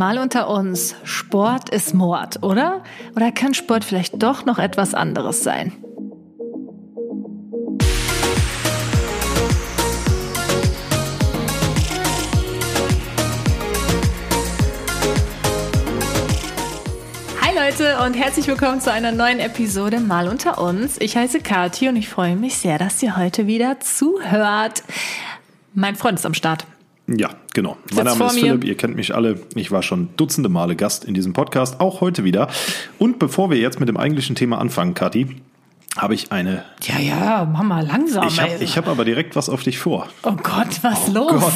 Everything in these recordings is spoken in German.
Mal unter uns, Sport ist Mord, oder? Oder kann Sport vielleicht doch noch etwas anderes sein? Hi Leute und herzlich willkommen zu einer neuen Episode Mal unter uns. Ich heiße Kathi und ich freue mich sehr, dass ihr heute wieder zuhört. Mein Freund ist am Start. Ja, genau. Mein Name ist Philipp, ihr kennt mich alle. Ich war schon dutzende Male Gast in diesem Podcast, auch heute wieder. Und bevor wir jetzt mit dem eigentlichen Thema anfangen, Kathi, habe ich eine. Ja, ja, mach mal langsam. Ich habe hab aber direkt was auf dich vor. Oh Gott, was oh los? Gott.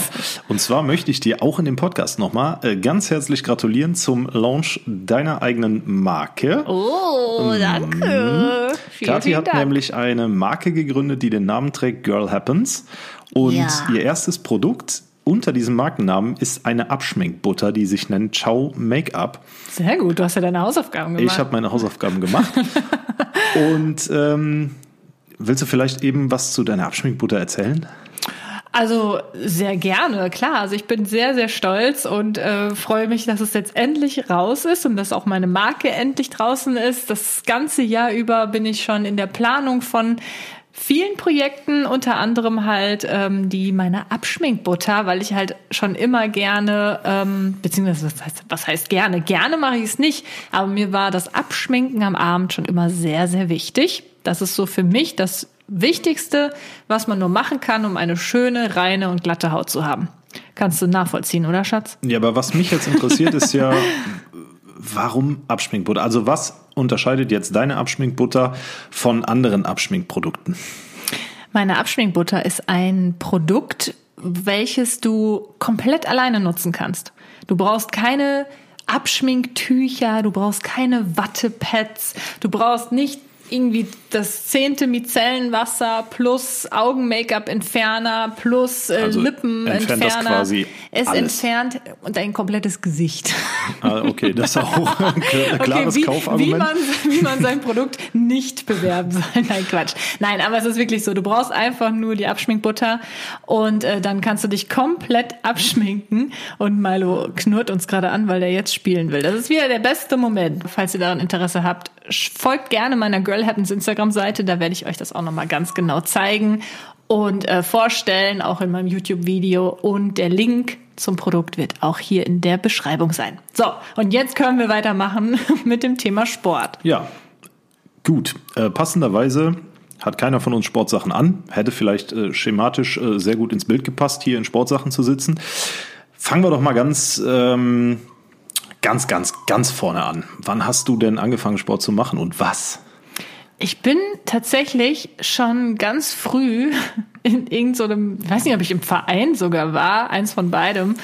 Und zwar möchte ich dir auch in dem Podcast nochmal äh, ganz herzlich gratulieren zum Launch deiner eigenen Marke. Oh, danke. Mhm. Vielen, Kathi hat Dank. nämlich eine Marke gegründet, die den Namen trägt Girl Happens. Und ja. ihr erstes Produkt unter diesem Markennamen ist eine Abschminkbutter, die sich nennt Ciao Make-up. Sehr gut, du hast ja deine Hausaufgaben gemacht. Ich habe meine Hausaufgaben gemacht. Und ähm, willst du vielleicht eben was zu deiner Abschminkbutter erzählen? Also sehr gerne, klar. Also ich bin sehr, sehr stolz und äh, freue mich, dass es jetzt endlich raus ist und dass auch meine Marke endlich draußen ist. Das ganze Jahr über bin ich schon in der Planung von vielen Projekten, unter anderem halt ähm, die meine Abschminkbutter, weil ich halt schon immer gerne, ähm, beziehungsweise was heißt, was heißt gerne? Gerne mache ich es nicht, aber mir war das Abschminken am Abend schon immer sehr, sehr wichtig. Das ist so für mich das Wichtigste, was man nur machen kann, um eine schöne, reine und glatte Haut zu haben. Kannst du nachvollziehen, oder Schatz? Ja, aber was mich jetzt interessiert, ist ja, warum Abschminkbutter? Also was unterscheidet jetzt deine Abschminkbutter von anderen Abschminkprodukten? Meine Abschminkbutter ist ein Produkt, welches du komplett alleine nutzen kannst. Du brauchst keine Abschminktücher, du brauchst keine Wattepads, du brauchst nicht irgendwie das zehnte Micellenwasser plus Augen-Make-up-Entferner plus äh, also Lippenentferner. Es alles. entfernt und ein komplettes Gesicht. Ah, okay, das ist auch ein klares okay, wie, Kaufargument. Wie man, wie man sein Produkt nicht bewerben soll. Nein, Quatsch. Nein, aber es ist wirklich so. Du brauchst einfach nur die Abschminkbutter und äh, dann kannst du dich komplett abschminken. Und Milo knurrt uns gerade an, weil der jetzt spielen will. Das ist wieder der beste Moment. Falls ihr daran Interesse habt, folgt gerne meiner Girl Happens Instagram-Seite. Da werde ich euch das auch nochmal ganz genau zeigen und äh, vorstellen, auch in meinem YouTube-Video. Und der Link zum Produkt wird auch hier in der Beschreibung sein. So, und jetzt können wir weitermachen mit dem Thema Sport. Ja, gut. Äh, passenderweise hat keiner von uns Sportsachen an. Hätte vielleicht äh, schematisch äh, sehr gut ins Bild gepasst, hier in Sportsachen zu sitzen. Fangen wir doch mal ganz, ähm, ganz, ganz, ganz vorne an. Wann hast du denn angefangen, Sport zu machen und was? Ich bin tatsächlich schon ganz früh in irgendeinem, so weiß nicht, ob ich im Verein sogar war, eins von beidem.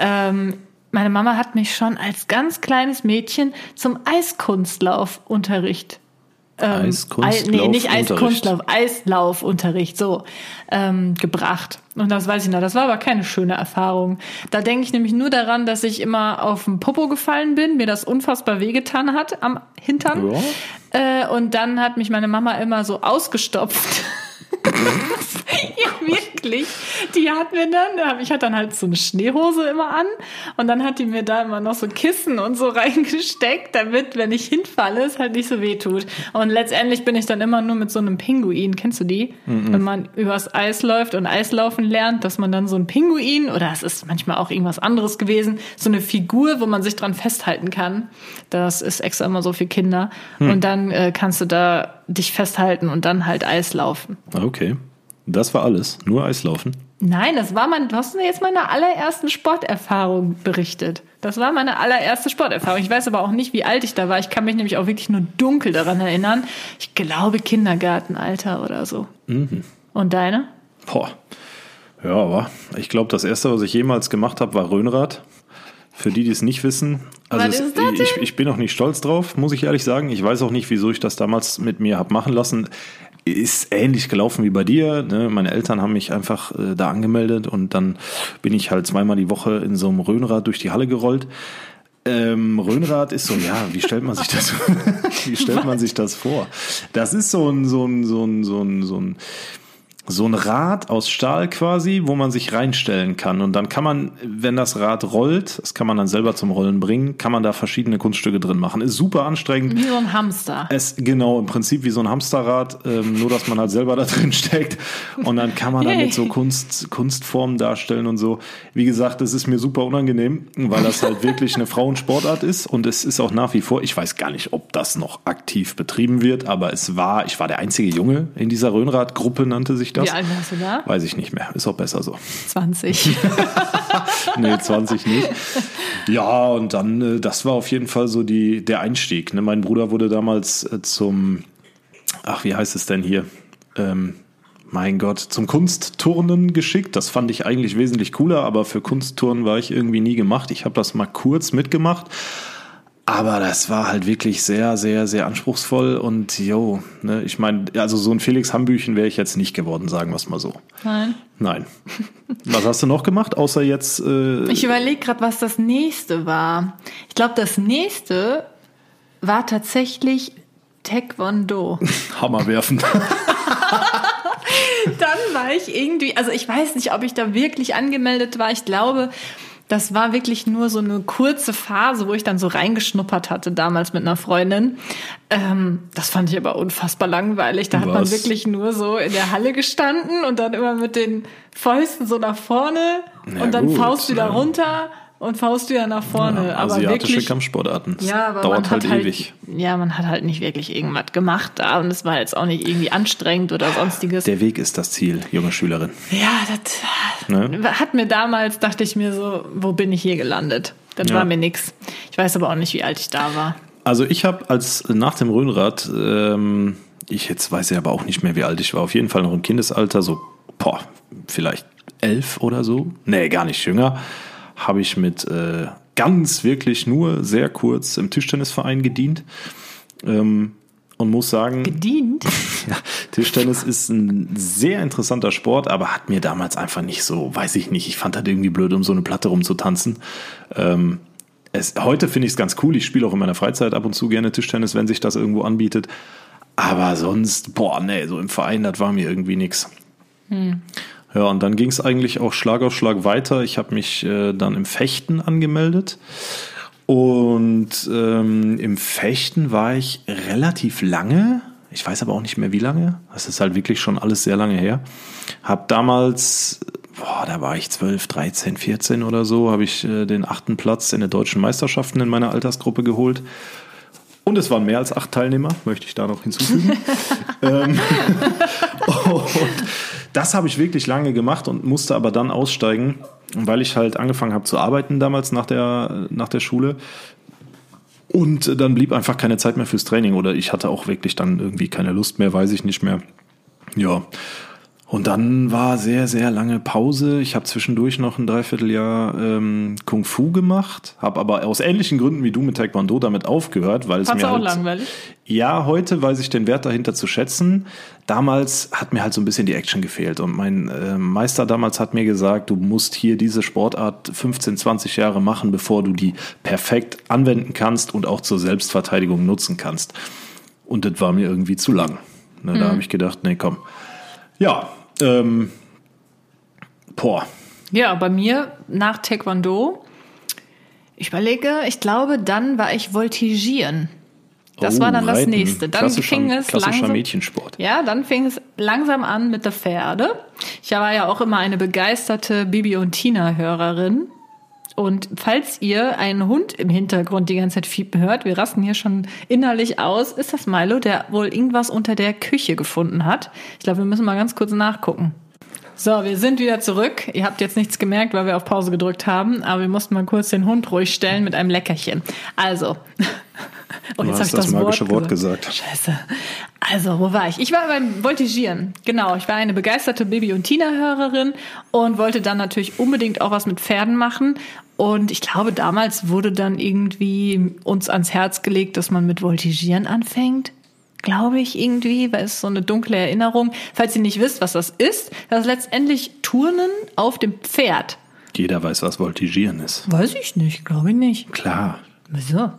Ähm, meine Mama hat mich schon als ganz kleines Mädchen zum Eiskunstlaufunterricht ähm, Eiskunstlauf nee, nicht Eiskunstlauf, Eislaufunterricht, so ähm, gebracht. Und das weiß ich noch. Das war aber keine schöne Erfahrung. Da denke ich nämlich nur daran, dass ich immer auf den Popo gefallen bin, mir das unfassbar wehgetan hat am Hintern. Ja. Äh, und dann hat mich meine Mama immer so ausgestopft. ja, wirklich. Die hat mir dann, ich hatte dann halt so eine Schneehose immer an und dann hat die mir da immer noch so Kissen und so reingesteckt, damit, wenn ich hinfalle, es halt nicht so weh tut. Und letztendlich bin ich dann immer nur mit so einem Pinguin, kennst du die? Mhm. Wenn man übers Eis läuft und Eislaufen lernt, dass man dann so ein Pinguin oder es ist manchmal auch irgendwas anderes gewesen, so eine Figur, wo man sich dran festhalten kann. Das ist extra immer so für Kinder. Mhm. Und dann äh, kannst du da dich festhalten und dann halt Eislaufen. Okay. Das war alles. Nur Eislaufen? Nein, das war mein, du hast mir jetzt meine allerersten Sporterfahrung berichtet. Das war meine allererste Sporterfahrung. Ich weiß aber auch nicht, wie alt ich da war. Ich kann mich nämlich auch wirklich nur dunkel daran erinnern. Ich glaube Kindergartenalter oder so. Mhm. Und deine? Boah. Ja, aber ich glaube, das erste, was ich jemals gemacht habe, war Röhnrad. Für die, die es nicht wissen, also es, ich, ich, bin auch nicht stolz drauf, muss ich ehrlich sagen. Ich weiß auch nicht, wieso ich das damals mit mir habe machen lassen ist ähnlich gelaufen wie bei dir. Ne? Meine Eltern haben mich einfach äh, da angemeldet und dann bin ich halt zweimal die Woche in so einem Röhnrad durch die Halle gerollt. Ähm, Röhnrad ist so, ja, wie stellt man sich das, wie stellt man sich das vor? Das ist so ein, so ein, so ein, so ein, so ein so ein Rad aus Stahl quasi, wo man sich reinstellen kann. Und dann kann man, wenn das Rad rollt, das kann man dann selber zum Rollen bringen, kann man da verschiedene Kunststücke drin machen. Ist super anstrengend. Wie so ein Hamster. Es, genau, im Prinzip wie so ein Hamsterrad, ähm, nur dass man halt selber da drin steckt. Und dann kann man damit so Kunst, Kunstformen darstellen und so. Wie gesagt, es ist mir super unangenehm, weil das halt wirklich eine Frauensportart ist. Und es ist auch nach wie vor, ich weiß gar nicht, ob das noch aktiv betrieben wird, aber es war, ich war der einzige Junge in dieser Röhnrad-Gruppe, nannte sich das. Wie alt warst du da? Weiß ich nicht mehr. Ist auch besser so. 20. nee, 20 nicht. Ja, und dann, äh, das war auf jeden Fall so die, der Einstieg. Ne? Mein Bruder wurde damals äh, zum, ach, wie heißt es denn hier? Ähm, mein Gott, zum Kunstturnen geschickt. Das fand ich eigentlich wesentlich cooler, aber für Kunstturnen war ich irgendwie nie gemacht. Ich habe das mal kurz mitgemacht aber das war halt wirklich sehr, sehr, sehr anspruchsvoll und jo, ne, ich meine, also so ein Felix Hambüchen wäre ich jetzt nicht geworden, sagen wir es mal so. Nein. Nein. Was hast du noch gemacht, außer jetzt? Äh ich überlege gerade, was das nächste war. Ich glaube, das nächste war tatsächlich Taekwondo. Hammer werfen. Dann war ich irgendwie, also ich weiß nicht, ob ich da wirklich angemeldet war. Ich glaube, das war wirklich nur so eine kurze Phase, wo ich dann so reingeschnuppert hatte, damals mit einer Freundin. Ähm, das fand ich aber unfassbar langweilig. Da Was? hat man wirklich nur so in der Halle gestanden und dann immer mit den Fäusten so nach vorne ja, und dann gut, Faust wieder ja. runter und Faust wieder nach vorne. Ja, aber asiatische wirklich, Kampfsportarten. Ja, aber dauert halt, halt ewig. Ja, man hat halt nicht wirklich irgendwas gemacht da und es war jetzt auch nicht irgendwie anstrengend oder sonstiges. Der Weg ist das Ziel, junge Schülerin. Ja, das ne? hat mir damals, dachte ich mir so, wo bin ich hier gelandet? Das ja. war mir nix. Ich weiß aber auch nicht, wie alt ich da war. Also ich habe als nach dem Röhnrad, ähm, ich jetzt weiß ja aber auch nicht mehr, wie alt ich war, auf jeden Fall noch im Kindesalter, so, boah, vielleicht elf oder so. Nee, gar nicht jünger habe ich mit äh, ganz wirklich nur sehr kurz im Tischtennisverein gedient. Ähm, und muss sagen. Gedient? ja, Tischtennis ist ein sehr interessanter Sport, aber hat mir damals einfach nicht so, weiß ich nicht, ich fand das irgendwie blöd, um so eine Platte rumzutanzen. Ähm, es, heute finde ich es ganz cool. Ich spiele auch in meiner Freizeit ab und zu gerne Tischtennis, wenn sich das irgendwo anbietet. Aber sonst, boah, nee, so im Verein, das war mir irgendwie nichts. Hm. Ja, und dann ging es eigentlich auch Schlag auf Schlag weiter. Ich habe mich äh, dann im Fechten angemeldet. Und ähm, im Fechten war ich relativ lange. Ich weiß aber auch nicht mehr wie lange. Das ist halt wirklich schon alles sehr lange her. Hab damals, boah, da war ich 12, 13, 14 oder so, habe ich äh, den achten Platz in der deutschen Meisterschaften in meiner Altersgruppe geholt. Und es waren mehr als acht Teilnehmer, möchte ich da noch hinzufügen. ähm, das habe ich wirklich lange gemacht und musste aber dann aussteigen, weil ich halt angefangen habe zu arbeiten damals nach der, nach der Schule. Und dann blieb einfach keine Zeit mehr fürs Training oder ich hatte auch wirklich dann irgendwie keine Lust mehr, weiß ich nicht mehr. Ja, und dann war sehr, sehr lange Pause. Ich habe zwischendurch noch ein Dreivierteljahr ähm, Kung Fu gemacht, habe aber aus ähnlichen Gründen wie du mit Taekwondo damit aufgehört, weil es mir auch halt, langweilig? Ja, heute weiß ich den Wert dahinter zu schätzen. Damals hat mir halt so ein bisschen die Action gefehlt und mein äh, Meister damals hat mir gesagt, du musst hier diese Sportart 15, 20 Jahre machen, bevor du die perfekt anwenden kannst und auch zur Selbstverteidigung nutzen kannst. Und das war mir irgendwie zu lang. Ne, mhm. Da habe ich gedacht, nee, komm. Ja, ähm, boah. Ja, bei mir nach Taekwondo, ich überlege, ich glaube, dann war ich Voltigieren. Das oh, war dann das Reiten. nächste. Dann fing es langsam, Mädchensport. Ja, dann fing es langsam an mit der Pferde. Ich war ja auch immer eine begeisterte Bibi und Tina Hörerin. Und falls ihr einen Hund im Hintergrund die ganze Zeit fiepen hört, wir rasten hier schon innerlich aus, ist das Milo, der wohl irgendwas unter der Küche gefunden hat. Ich glaube, wir müssen mal ganz kurz nachgucken. So, wir sind wieder zurück. Ihr habt jetzt nichts gemerkt, weil wir auf Pause gedrückt haben, aber wir mussten mal kurz den Hund ruhig stellen mit einem Leckerchen. Also, oh, jetzt du hast das, das magische Wort, Wort gesagt. Scheiße. Also, wo war ich? Ich war beim Voltigieren. Genau, ich war eine begeisterte Baby- und Tina-Hörerin und wollte dann natürlich unbedingt auch was mit Pferden machen. Und ich glaube, damals wurde dann irgendwie uns ans Herz gelegt, dass man mit Voltigieren anfängt glaube ich irgendwie, weil es so eine dunkle Erinnerung. Falls ihr nicht wisst, was das ist, das ist letztendlich Turnen auf dem Pferd. Jeder weiß, was Voltigieren ist. Weiß ich nicht, glaube ich nicht. Klar. Wieso?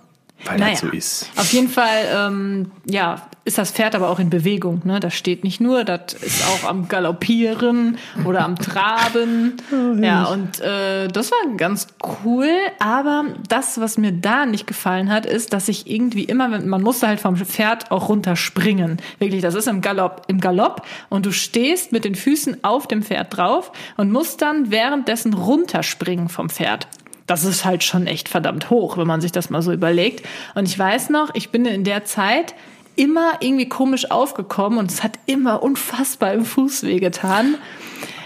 Weil naja, das so ist. Auf jeden Fall, ähm, ja, ist das Pferd aber auch in Bewegung. Ne? Das steht nicht nur, das ist auch am Galoppieren oder am Traben. Oh, ja, und äh, das war ganz cool. Aber das, was mir da nicht gefallen hat, ist, dass ich irgendwie immer, man musste halt vom Pferd auch runterspringen. Wirklich, das ist im Galopp, im Galopp und du stehst mit den Füßen auf dem Pferd drauf und musst dann währenddessen runterspringen vom Pferd das ist halt schon echt verdammt hoch, wenn man sich das mal so überlegt. Und ich weiß noch, ich bin in der Zeit immer irgendwie komisch aufgekommen und es hat immer unfassbar im Fuß wehgetan.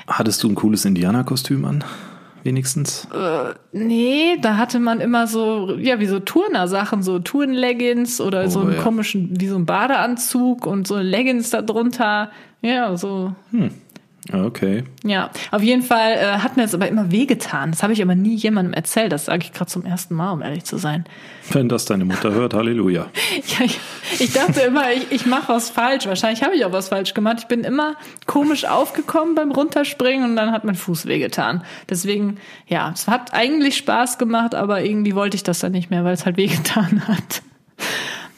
Hattest du ein cooles Indianerkostüm an? Wenigstens? Äh, nee, da hatte man immer so, ja, wie so Turner-Sachen, so Tourenleggings oder oh, so einen ja. komischen, wie so ein Badeanzug und so Leggings da drunter. Ja, so. Hm. Okay. Ja, auf jeden Fall äh, hat mir das aber immer wehgetan. Das habe ich aber nie jemandem erzählt. Das sage ich gerade zum ersten Mal, um ehrlich zu sein. Wenn das deine Mutter hört, Halleluja. ja, ich, ich dachte immer, ich, ich mache was falsch. Wahrscheinlich habe ich auch was falsch gemacht. Ich bin immer komisch aufgekommen beim Runterspringen und dann hat mein Fuß wehgetan. Deswegen, ja, es hat eigentlich Spaß gemacht, aber irgendwie wollte ich das dann nicht mehr, weil es halt wehgetan hat.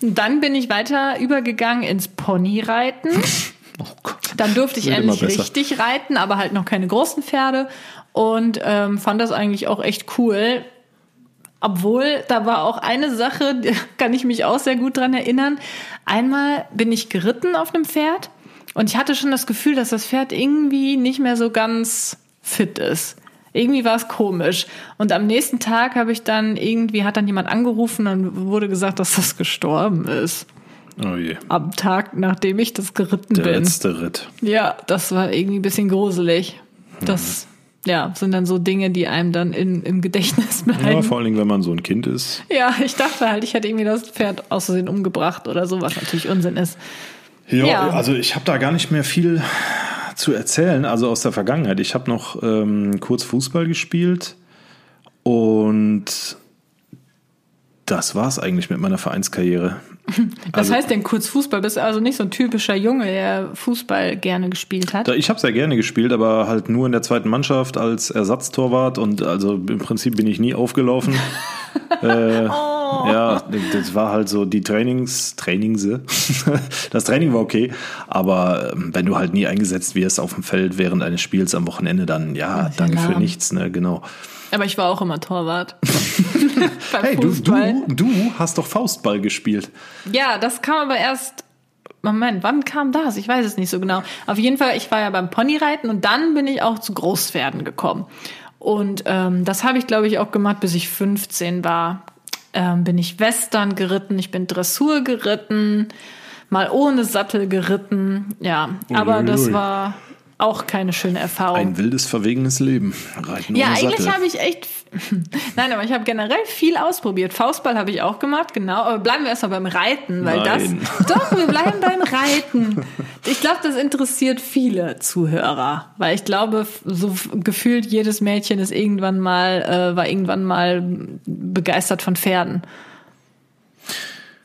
Und dann bin ich weiter übergegangen ins Ponyreiten. Oh. Dann durfte ich endlich richtig reiten, aber halt noch keine großen Pferde und ähm, fand das eigentlich auch echt cool. Obwohl, da war auch eine Sache, kann ich mich auch sehr gut dran erinnern. Einmal bin ich geritten auf einem Pferd und ich hatte schon das Gefühl, dass das Pferd irgendwie nicht mehr so ganz fit ist. Irgendwie war es komisch. Und am nächsten Tag habe ich dann irgendwie, hat dann jemand angerufen und wurde gesagt, dass das gestorben ist. Oh je. Am Tag, nachdem ich das geritten Der bin. Der letzte Ritt. Ja, das war irgendwie ein bisschen gruselig. Das, mhm. ja, sind dann so Dinge, die einem dann in, im Gedächtnis bleiben. Ja, vor allen Dingen, wenn man so ein Kind ist. Ja, ich dachte halt, ich hätte irgendwie das Pferd aus Versehen umgebracht oder so, was natürlich Unsinn ist. Ja, ja. also ich habe da gar nicht mehr viel zu erzählen, also aus der Vergangenheit. Ich habe noch ähm, kurz Fußball gespielt und das war es eigentlich mit meiner Vereinskarriere. Was also, heißt denn kurz Fußball? Bist du also nicht so ein typischer Junge, der Fußball gerne gespielt hat? Ich habe sehr gerne gespielt, aber halt nur in der zweiten Mannschaft als Ersatztorwart und also im Prinzip bin ich nie aufgelaufen. äh, oh. Ja, das war halt so die Trainings, Trainingse. das Training war okay, aber ähm, wenn du halt nie eingesetzt wirst auf dem Feld während eines Spiels am Wochenende, dann ja, danke für nichts, ne, genau. Aber ich war auch immer Torwart. hey, du, du, du hast doch Faustball gespielt. Ja, das kam aber erst. Moment, wann kam das? Ich weiß es nicht so genau. Auf jeden Fall, ich war ja beim Ponyreiten und dann bin ich auch zu Großpferden gekommen. Und ähm, das habe ich, glaube ich, auch gemacht, bis ich 15 war. Ähm, bin ich Western geritten, ich bin Dressur geritten, mal ohne Sattel geritten. Ja, aber das war auch keine schöne Erfahrung. Ein wildes, verwegenes Leben. Reiten ja, eigentlich habe ich echt. Nein, aber ich habe generell viel ausprobiert. Faustball habe ich auch gemacht, genau. Aber bleiben wir erstmal beim Reiten, weil Nein. das. Doch, wir bleiben beim Reiten. Ich glaube, das interessiert viele Zuhörer, weil ich glaube, so gefühlt jedes Mädchen ist irgendwann mal, äh, war irgendwann mal begeistert von Pferden.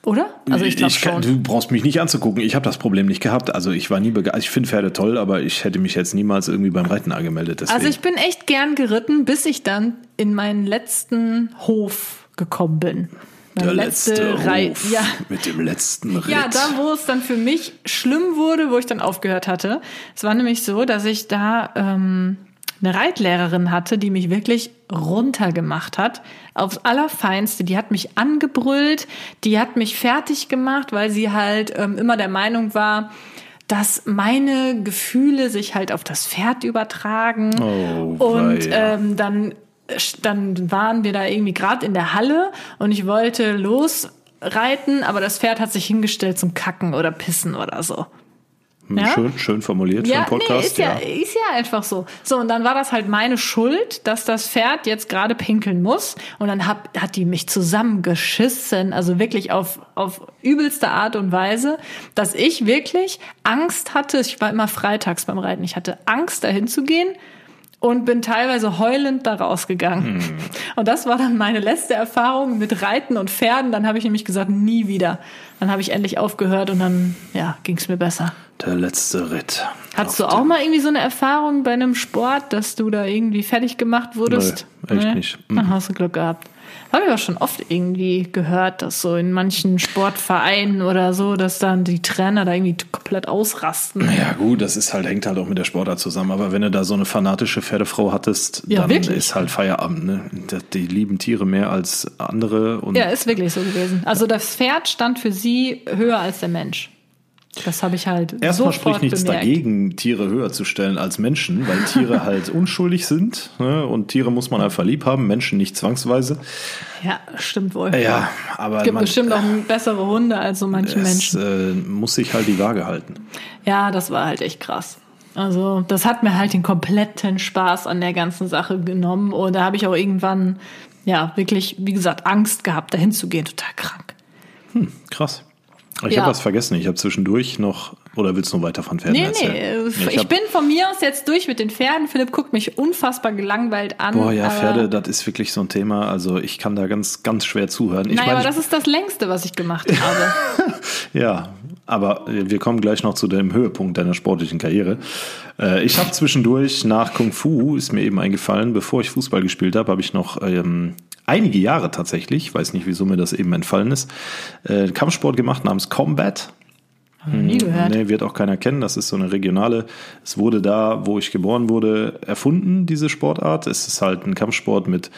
Oder? Also ich glaube schon. Du brauchst mich nicht anzugucken. Ich habe das Problem nicht gehabt. Also ich war nie begeistert. Ich finde Pferde toll, aber ich hätte mich jetzt niemals irgendwie beim Reiten angemeldet. Deswegen. Also ich bin echt gern geritten, bis ich dann in meinen letzten Hof gekommen bin. Der letzte, letzte Hof ja. mit dem letzten Ritt. Ja, da wo es dann für mich schlimm wurde, wo ich dann aufgehört hatte. Es war nämlich so, dass ich da ähm, eine Reitlehrerin hatte, die mich wirklich runtergemacht hat, aufs allerfeinste. Die hat mich angebrüllt, die hat mich fertig gemacht, weil sie halt ähm, immer der Meinung war, dass meine Gefühle sich halt auf das Pferd übertragen. Oh, und ähm, dann, dann waren wir da irgendwie gerade in der Halle und ich wollte losreiten, aber das Pferd hat sich hingestellt zum Kacken oder Pissen oder so. Ja? Schön, schön formuliert ja, für einen Podcast. Nee, ist ja, ja, ist ja einfach so. So, und dann war das halt meine Schuld, dass das Pferd jetzt gerade pinkeln muss. Und dann hat, hat die mich zusammengeschissen, also wirklich auf, auf übelste Art und Weise, dass ich wirklich Angst hatte. Ich war immer freitags beim Reiten. Ich hatte Angst, dahin zu gehen und bin teilweise heulend da rausgegangen. Hm. Und das war dann meine letzte Erfahrung mit Reiten und Pferden. Dann habe ich nämlich gesagt, nie wieder. Dann habe ich endlich aufgehört und dann ja, ging es mir besser. Der letzte Ritt. Hattest du auch mal irgendwie so eine Erfahrung bei einem Sport, dass du da irgendwie fertig gemacht wurdest? Nee, echt nee? nicht. Mhm. Ach, hast du Glück gehabt. Habe ich auch schon oft irgendwie gehört, dass so in manchen Sportvereinen oder so, dass dann die Trainer da irgendwie komplett ausrasten. Ja, gut, das ist halt, hängt halt auch mit der Sportart zusammen. Aber wenn du da so eine fanatische Pferdefrau hattest, ja, dann wirklich? ist halt Feierabend. Ne? Die lieben Tiere mehr als andere. ja, ist wirklich so gewesen. Also das Pferd stand für sie höher als der Mensch. Das habe ich halt. Erstmal spricht nichts bemerkt. dagegen, Tiere höher zu stellen als Menschen, weil Tiere halt unschuldig sind. Ne? Und Tiere muss man einfach lieb haben, Menschen nicht zwangsweise. Ja, stimmt wohl. Ja, aber. Es gibt man, bestimmt auch bessere Hunde als so manche es, Menschen. Äh, muss sich halt die Waage halten. Ja, das war halt echt krass. Also, das hat mir halt den kompletten Spaß an der ganzen Sache genommen. Und da habe ich auch irgendwann, ja, wirklich, wie gesagt, Angst gehabt, dahin zu gehen. Total krank. Hm, krass. Ich ja. habe was vergessen. Ich habe zwischendurch noch, oder willst du noch weiter von Pferden nee, erzählen? Nee. Ich, ich bin von mir aus jetzt durch mit den Pferden. Philipp guckt mich unfassbar gelangweilt an. Boah, ja, Pferde, das ist wirklich so ein Thema. Also ich kann da ganz, ganz schwer zuhören. Ich naja, aber das ist das längste, was ich gemacht habe. ja, aber wir kommen gleich noch zu dem Höhepunkt deiner sportlichen Karriere. Äh, ich habe zwischendurch nach Kung Fu, ist mir eben eingefallen, bevor ich Fußball gespielt habe, habe ich noch ähm, einige Jahre tatsächlich, weiß nicht, wieso mir das eben entfallen ist, äh, Kampfsport gemacht namens Combat. Nie gehört. Nee, wird auch keiner kennen. Das ist so eine regionale. Es wurde da, wo ich geboren wurde, erfunden, diese Sportart. Es ist halt ein Kampfsport mit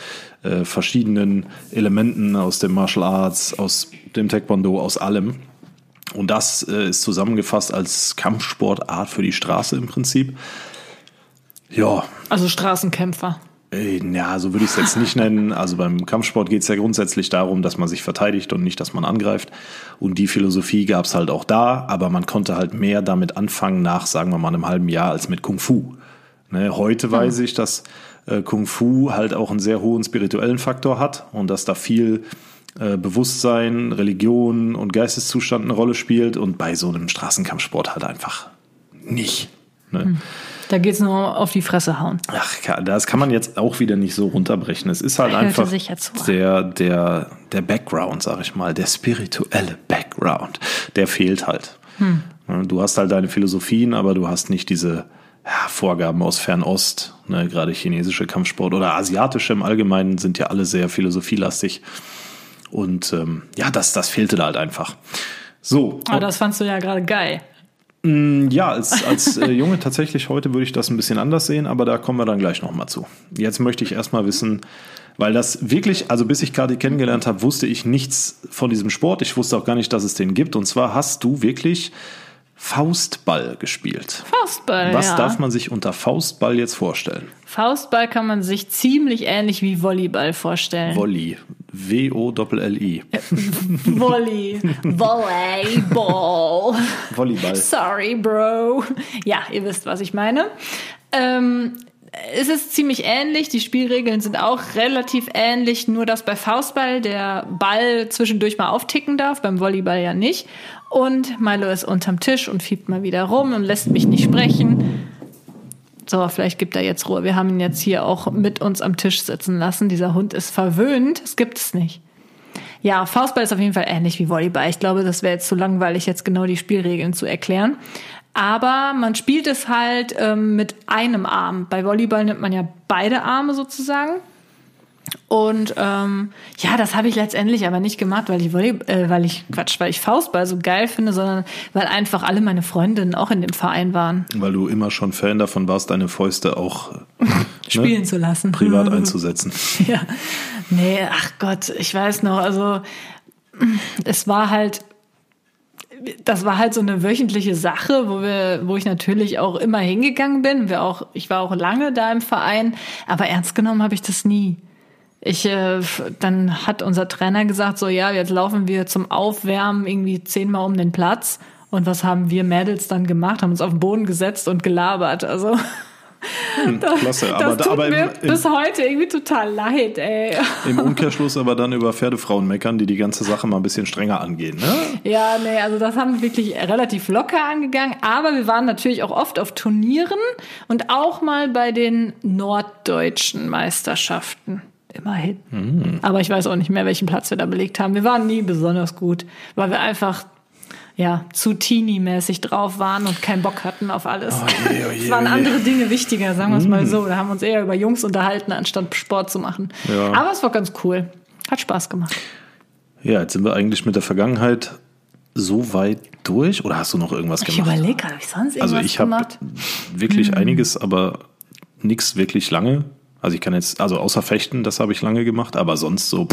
äh, verschiedenen Elementen aus dem Martial Arts, aus dem Taekwondo, aus allem. Und das äh, ist zusammengefasst als Kampfsportart für die Straße im Prinzip. Ja. Also Straßenkämpfer. Äh, ja, so würde ich es jetzt nicht nennen. Also beim Kampfsport geht es ja grundsätzlich darum, dass man sich verteidigt und nicht, dass man angreift. Und die Philosophie gab es halt auch da, aber man konnte halt mehr damit anfangen nach, sagen wir mal, einem halben Jahr als mit Kung Fu. Ne, heute mhm. weiß ich, dass äh, Kung Fu halt auch einen sehr hohen spirituellen Faktor hat und dass da viel äh, Bewusstsein, Religion und Geisteszustand eine Rolle spielt und bei so einem Straßenkampfsport halt einfach nicht. Ne? Mhm. Da geht es nur auf die Fresse hauen. Ach, das kann man jetzt auch wieder nicht so runterbrechen. Es ist halt einfach der, der, der Background, sag ich mal, der spirituelle Background, der fehlt halt. Hm. Du hast halt deine Philosophien, aber du hast nicht diese ja, Vorgaben aus Fernost, ne, gerade chinesische Kampfsport oder asiatische im Allgemeinen sind ja alle sehr philosophielastig. Und ähm, ja, das, das fehlte da halt einfach. So. Aber das fandst du ja gerade geil. Mm, ja, als, als äh, Junge tatsächlich heute würde ich das ein bisschen anders sehen, aber da kommen wir dann gleich nochmal zu. Jetzt möchte ich erstmal wissen, weil das wirklich, also bis ich Kati kennengelernt habe, wusste ich nichts von diesem Sport. Ich wusste auch gar nicht, dass es den gibt. Und zwar hast du wirklich Faustball gespielt. Faustball. Was ja. darf man sich unter Faustball jetzt vorstellen? Faustball kann man sich ziemlich ähnlich wie Volleyball vorstellen. Volley. W-O-L-L-I. Volley. Volleyball. Volleyball. Sorry, Bro. Ja, ihr wisst, was ich meine. Ähm, es ist ziemlich ähnlich. Die Spielregeln sind auch relativ ähnlich, nur dass bei Faustball der Ball zwischendurch mal aufticken darf, beim Volleyball ja nicht. Und Milo ist unterm Tisch und fiebt mal wieder rum und lässt mich nicht sprechen. So, vielleicht gibt er jetzt Ruhe. Wir haben ihn jetzt hier auch mit uns am Tisch sitzen lassen. Dieser Hund ist verwöhnt. Das gibt es nicht. Ja, Faustball ist auf jeden Fall ähnlich wie Volleyball. Ich glaube, das wäre jetzt zu langweilig, jetzt genau die Spielregeln zu erklären. Aber man spielt es halt ähm, mit einem Arm. Bei Volleyball nimmt man ja beide Arme sozusagen. Und ähm, ja, das habe ich letztendlich aber nicht gemacht, weil ich Volley äh, weil ich Quatsch, weil ich Faustball so geil finde, sondern weil einfach alle meine Freundinnen auch in dem Verein waren. Weil du immer schon Fan davon warst, deine Fäuste auch ne, spielen ne, zu lassen, privat einzusetzen. ja, nee, ach Gott, ich weiß noch, also es war halt das war halt so eine wöchentliche Sache, wo wir, wo ich natürlich auch immer hingegangen bin. Wir auch, ich war auch lange da im Verein, aber ernst genommen habe ich das nie. Ich, äh, dann hat unser Trainer gesagt, so ja, jetzt laufen wir zum Aufwärmen irgendwie zehnmal um den Platz. Und was haben wir Mädels dann gemacht? Haben uns auf den Boden gesetzt und gelabert. Also hm, klasse, aber, das tut aber mir im, bis heute irgendwie total leid, ey. Im Umkehrschluss aber dann über Pferdefrauen meckern, die die ganze Sache mal ein bisschen strenger angehen, ne? Ja, nee, also das haben wir wirklich relativ locker angegangen, aber wir waren natürlich auch oft auf Turnieren und auch mal bei den norddeutschen Meisterschaften. Immerhin. Mhm. Aber ich weiß auch nicht mehr, welchen Platz wir da belegt haben. Wir waren nie besonders gut, weil wir einfach ja, zu teeny-mäßig drauf waren und keinen Bock hatten auf alles. Oh je, oh je, es waren oh andere Dinge wichtiger, sagen wir es mm. mal so. Da haben wir uns eher über Jungs unterhalten, anstatt Sport zu machen. Ja. Aber es war ganz cool. Hat Spaß gemacht. Ja, jetzt sind wir eigentlich mit der Vergangenheit so weit durch oder hast du noch irgendwas gemacht? Ich überlege, habe ich sonst also irgendwas Also ich habe wirklich hm. einiges, aber nichts wirklich lange. Also ich kann jetzt, also außer Fechten, das habe ich lange gemacht, aber sonst so.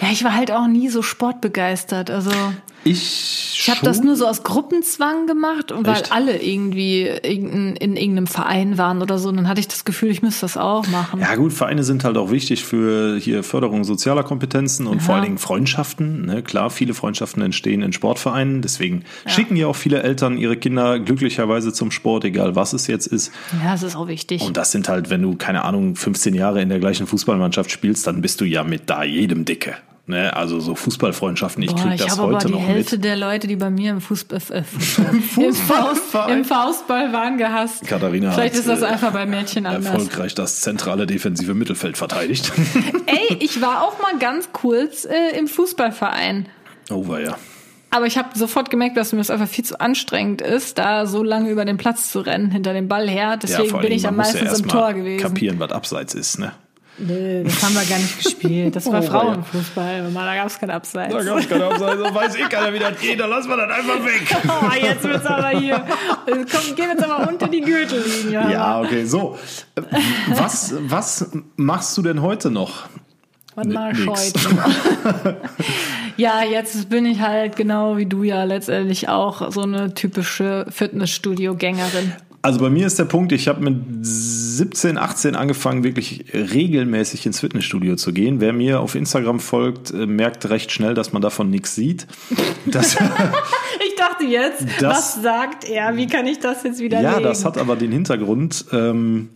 Ja, ich war halt auch nie so sportbegeistert. Also ich ich habe das nur so aus Gruppenzwang gemacht und weil alle irgendwie in, in irgendeinem Verein waren oder so, dann hatte ich das Gefühl, ich müsste das auch machen. Ja gut, Vereine sind halt auch wichtig für hier Förderung sozialer Kompetenzen und ja. vor allen Dingen Freundschaften. Ne? Klar, viele Freundschaften entstehen in Sportvereinen, deswegen ja. schicken ja auch viele Eltern ihre Kinder glücklicherweise zum Sport, egal was es jetzt ist. Ja, das ist auch wichtig. Und das sind halt, wenn du keine Ahnung 15 Jahre in der gleichen Fußballmannschaft spielst, dann bist du ja mit da jedem dicke. Ne, also so Fußballfreundschaften, ich kriege das heute noch mit. Ich habe aber die Hälfte der Leute, die bei mir im Fußball, äh, Fußball, im, Faust, im Faustball waren, gehasst. Katharina Vielleicht hat, ist das äh, einfach bei Mädchen anders. Erfolgreich das zentrale defensive Mittelfeld verteidigt. Ey, ich war auch mal ganz kurz äh, im Fußballverein. Oh, war ja. Aber ich habe sofort gemerkt, dass mir das einfach viel zu anstrengend ist, da so lange über den Platz zu rennen, hinter dem Ball her. Deswegen ja, bin ich am meistens ja im Tor gewesen. Kapieren, was abseits ist, ne? Nee, das haben wir gar nicht gespielt. Das war oh, Frauenfußball. Da gab es kein Abseits. Da gab es kein Abseits. Da weiß eh keiner, wie das geht. Dann lassen wir das einfach weg. Oh, jetzt wird's aber hier. Komm, gehen jetzt aber unter die Gürtellinie. Ja, okay. So. Was, was machst du denn heute noch? Was mache ich heute? ja, jetzt bin ich halt genau wie du ja letztendlich auch so eine typische Fitnessstudio-Gängerin. Also bei mir ist der Punkt, ich habe mit 17, 18 angefangen, wirklich regelmäßig ins Fitnessstudio zu gehen. Wer mir auf Instagram folgt, äh, merkt recht schnell, dass man davon nichts sieht. Das, ich dachte jetzt, das, was sagt er? Wie kann ich das jetzt wieder Ja, das hat aber den Hintergrund. Ähm,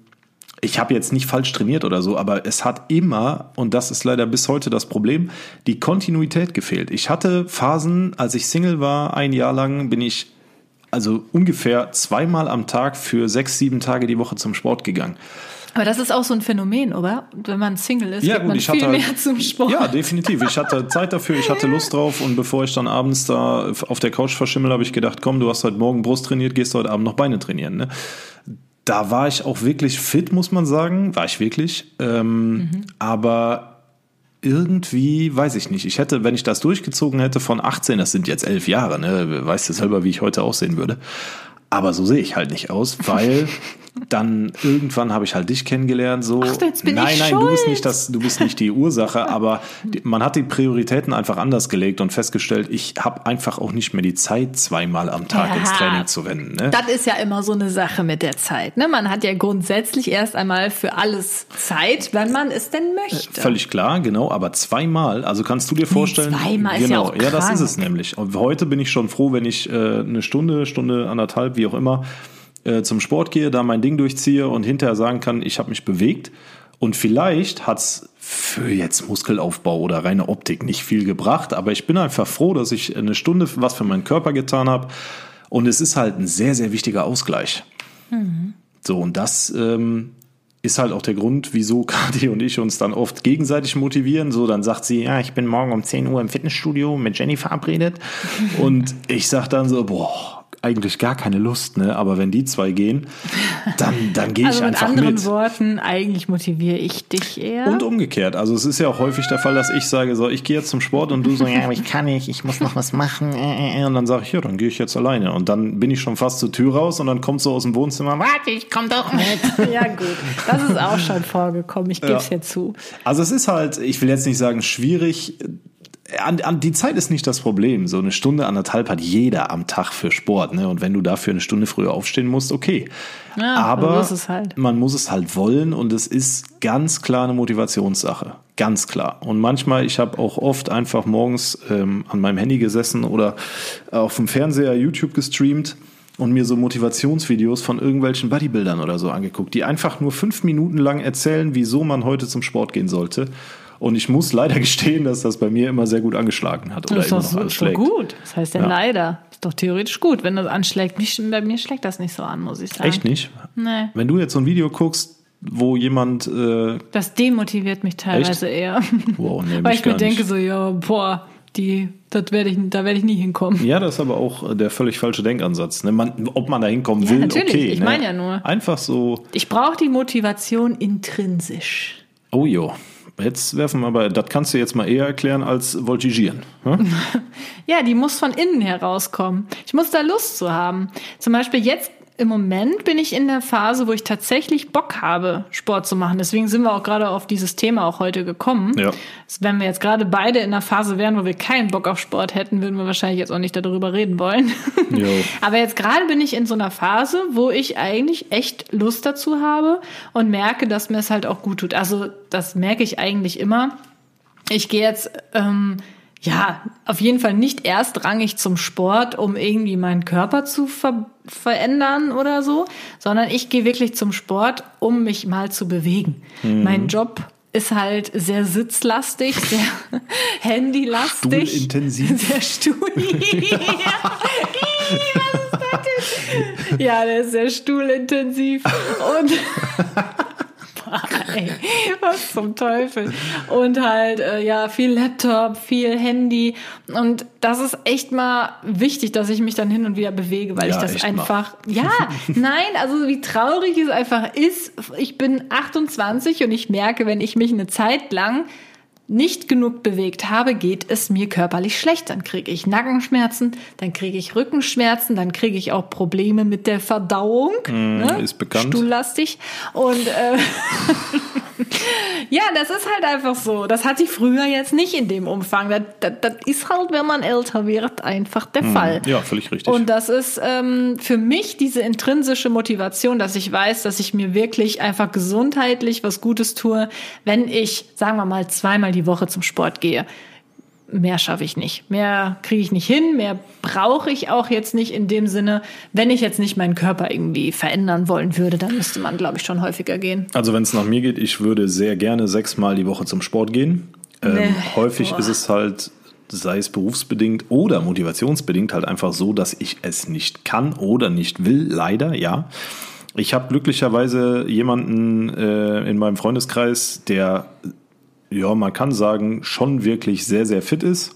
ich habe jetzt nicht falsch trainiert oder so, aber es hat immer, und das ist leider bis heute das Problem, die Kontinuität gefehlt. Ich hatte Phasen, als ich Single war, ein Jahr lang bin ich also ungefähr zweimal am Tag für sechs, sieben Tage die Woche zum Sport gegangen. Aber das ist auch so ein Phänomen, oder? Wenn man Single ist, ja, geht gut, man ich viel hatte, mehr zum Sport. Ja, definitiv. Ich hatte Zeit dafür, ich hatte Lust drauf und bevor ich dann abends da auf der Couch verschimmel, habe ich gedacht, komm, du hast heute Morgen Brust trainiert, gehst heute Abend noch Beine trainieren. Ne? Da war ich auch wirklich fit, muss man sagen. War ich wirklich. Ähm, mhm. Aber irgendwie, weiß ich nicht. Ich hätte, wenn ich das durchgezogen hätte von 18, das sind jetzt elf Jahre, ne, weißt du selber, wie ich heute aussehen würde. Aber so sehe ich halt nicht aus, weil dann irgendwann habe ich halt dich kennengelernt. So, Ach, jetzt bin nein, ich nein, schuld. du bist nicht das, du bist nicht die Ursache, aber die, man hat die Prioritäten einfach anders gelegt und festgestellt, ich habe einfach auch nicht mehr die Zeit, zweimal am Tag ja, ins Training zu wenden. Ne? Das ist ja immer so eine Sache mit der Zeit. Ne? Man hat ja grundsätzlich erst einmal für alles Zeit, wenn man es denn möchte. Völlig klar, genau, aber zweimal, also kannst du dir vorstellen. Zweimal genau, ist ja auch krank. Ja, das ist es nämlich. Und heute bin ich schon froh, wenn ich äh, eine Stunde, Stunde, anderthalb, wie auch immer, äh, zum Sport gehe, da mein Ding durchziehe und hinterher sagen kann, ich habe mich bewegt. Und vielleicht hat's für jetzt Muskelaufbau oder reine Optik nicht viel gebracht, aber ich bin einfach froh, dass ich eine Stunde was für meinen Körper getan habe. Und es ist halt ein sehr, sehr wichtiger Ausgleich. Mhm. So, und das ähm, ist halt auch der Grund, wieso Kati und ich uns dann oft gegenseitig motivieren. So, dann sagt sie, ja, ich bin morgen um 10 Uhr im Fitnessstudio mit Jenny verabredet. und ich sag dann so, boah, eigentlich gar keine Lust, ne? Aber wenn die zwei gehen, dann, dann gehe also ich einfach mit. mit anderen Worten, eigentlich motiviere ich dich eher. Und umgekehrt. Also es ist ja auch häufig der Fall, dass ich sage, so, ich gehe jetzt zum Sport und du so, ja, aber ich kann nicht, ich muss noch was machen. Äh, äh, äh. Und dann sage ich, ja, dann gehe ich jetzt alleine. Und dann bin ich schon fast zur Tür raus und dann kommt so aus dem Wohnzimmer, warte, ich komm doch mit. ja, gut. Das ist auch schon vorgekommen, ich gebe es ja. ja zu. Also es ist halt, ich will jetzt nicht sagen schwierig, an, an, die Zeit ist nicht das Problem. So eine Stunde, anderthalb hat jeder am Tag für Sport. Ne? Und wenn du dafür eine Stunde früher aufstehen musst, okay. Ja, Aber muss halt. man muss es halt wollen und es ist ganz klar eine Motivationssache. Ganz klar. Und manchmal, ich habe auch oft einfach morgens ähm, an meinem Handy gesessen oder auf dem Fernseher YouTube gestreamt und mir so Motivationsvideos von irgendwelchen Bodybuildern oder so angeguckt, die einfach nur fünf Minuten lang erzählen, wieso man heute zum Sport gehen sollte. Und ich muss leider gestehen, dass das bei mir immer sehr gut angeschlagen hat. Oder das ist immer doch noch anschlägt. gut. Das heißt ja, ja, leider. Ist doch theoretisch gut. Wenn das anschlägt, mich, bei mir schlägt das nicht so an, muss ich sagen. Echt nicht? Nee. Wenn du jetzt so ein Video guckst, wo jemand. Äh, das demotiviert mich teilweise echt? eher. Wow, nee, Weil ich mir denke, so, ja, boah, die, das werde ich, da werde ich nie hinkommen. Ja, das ist aber auch der völlig falsche Denkansatz. Ne? Man, ob man da hinkommen ja, will, natürlich. okay. Ich ne? meine ja nur. Einfach so. Ich brauche die Motivation intrinsisch. Oh jo. Jetzt werfen aber, das kannst du jetzt mal eher erklären als voltigieren. Hm? ja, die muss von innen herauskommen. Ich muss da Lust zu haben. Zum Beispiel jetzt im Moment bin ich in der Phase, wo ich tatsächlich Bock habe, Sport zu machen. Deswegen sind wir auch gerade auf dieses Thema auch heute gekommen. Ja. Wenn wir jetzt gerade beide in der Phase wären, wo wir keinen Bock auf Sport hätten, würden wir wahrscheinlich jetzt auch nicht darüber reden wollen. Jo. Aber jetzt gerade bin ich in so einer Phase, wo ich eigentlich echt Lust dazu habe und merke, dass mir es halt auch gut tut. Also das merke ich eigentlich immer. Ich gehe jetzt ähm, ja, auf jeden Fall nicht erstrangig zum Sport, um irgendwie meinen Körper zu ver verändern oder so, sondern ich gehe wirklich zum Sport, um mich mal zu bewegen. Mhm. Mein Job ist halt sehr sitzlastig, sehr handylastig. Stuhlintensiv. Sehr Stuhl. ja, der ist sehr stuhlintensiv. Und Ey, was zum Teufel. Und halt, äh, ja, viel Laptop, viel Handy. Und das ist echt mal wichtig, dass ich mich dann hin und wieder bewege, weil ja, ich das einfach, mal. ja, nein, also wie traurig es einfach ist. Ich bin 28 und ich merke, wenn ich mich eine Zeit lang nicht genug bewegt habe, geht es mir körperlich schlecht. Dann kriege ich Nackenschmerzen, dann kriege ich Rückenschmerzen, dann kriege ich auch Probleme mit der Verdauung. Mm, ne? Ist bekannt. Stuhllastig. Und äh, ja, das ist halt einfach so. Das hatte ich früher jetzt nicht in dem Umfang. Das, das, das ist halt, wenn man älter wird, einfach der mm, Fall. Ja, völlig richtig. Und das ist ähm, für mich diese intrinsische Motivation, dass ich weiß, dass ich mir wirklich einfach gesundheitlich was Gutes tue, wenn ich, sagen wir mal, zweimal die Woche zum Sport gehe. Mehr schaffe ich nicht. Mehr kriege ich nicht hin. Mehr brauche ich auch jetzt nicht in dem Sinne. Wenn ich jetzt nicht meinen Körper irgendwie verändern wollen würde, dann müsste man, glaube ich, schon häufiger gehen. Also wenn es nach mir geht, ich würde sehr gerne sechsmal die Woche zum Sport gehen. Ähm, nee. häufig Boah. ist es halt sei es berufsbedingt oder motivationsbedingt, halt einfach so, dass ich es nicht kann oder nicht will, leider, ja. Ich habe glücklicherweise jemanden äh, in meinem Freundeskreis, der ja, man kann sagen, schon wirklich sehr, sehr fit ist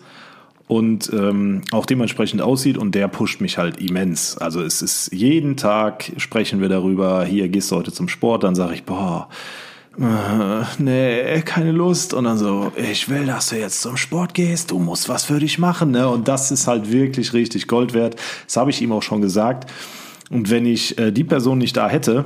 und ähm, auch dementsprechend aussieht und der pusht mich halt immens. Also es ist jeden Tag sprechen wir darüber, hier gehst du heute zum Sport, dann sage ich, boah, äh, nee, keine Lust. Und dann so, ich will, dass du jetzt zum Sport gehst, du musst was für dich machen. Ne? Und das ist halt wirklich richtig Gold wert. Das habe ich ihm auch schon gesagt. Und wenn ich äh, die Person nicht da hätte,